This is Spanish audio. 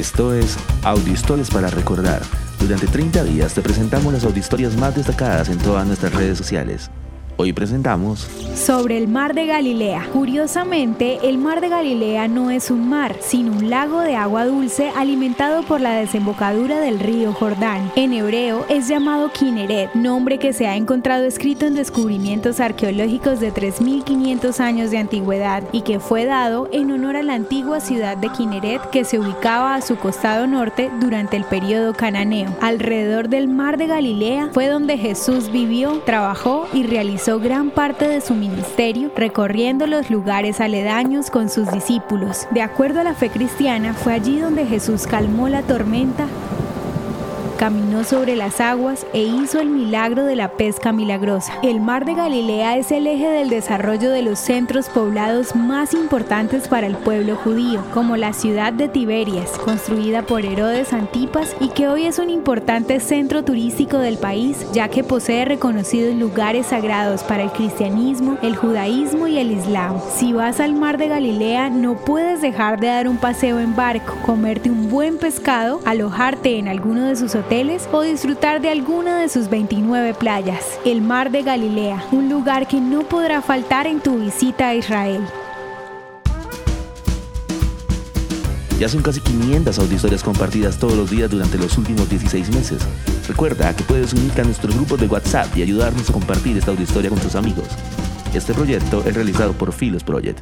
Esto es Audiohistorias para Recordar. Durante 30 días te presentamos las audiohistorias más destacadas en todas nuestras redes sociales. Hoy presentamos sobre el mar de Galilea. Curiosamente, el mar de Galilea no es un mar, sino un lago de agua dulce alimentado por la desembocadura del río Jordán. En hebreo es llamado Kineret, nombre que se ha encontrado escrito en descubrimientos arqueológicos de 3.500 años de antigüedad y que fue dado en honor a la antigua ciudad de Kineret que se ubicaba a su costado norte durante el periodo cananeo. Alrededor del mar de Galilea fue donde Jesús vivió, trabajó y realizó gran parte de su ministerio recorriendo los lugares aledaños con sus discípulos. De acuerdo a la fe cristiana, fue allí donde Jesús calmó la tormenta caminó sobre las aguas e hizo el milagro de la pesca milagrosa. El mar de Galilea es el eje del desarrollo de los centros poblados más importantes para el pueblo judío, como la ciudad de Tiberias, construida por Herodes Antipas y que hoy es un importante centro turístico del país, ya que posee reconocidos lugares sagrados para el cristianismo, el judaísmo y el islam. Si vas al mar de Galilea, no puedes dejar de dar un paseo en barco, comerte un buen pescado, alojarte en alguno de sus hoteles o disfrutar de alguna de sus 29 playas. El mar de Galilea, un lugar que no podrá faltar en tu visita a Israel. Ya son casi 500 audiohistorias compartidas todos los días durante los últimos 16 meses. Recuerda que puedes unirte a nuestro grupo de WhatsApp y ayudarnos a compartir esta audiohistoria con tus amigos. Este proyecto es realizado por Philos Project.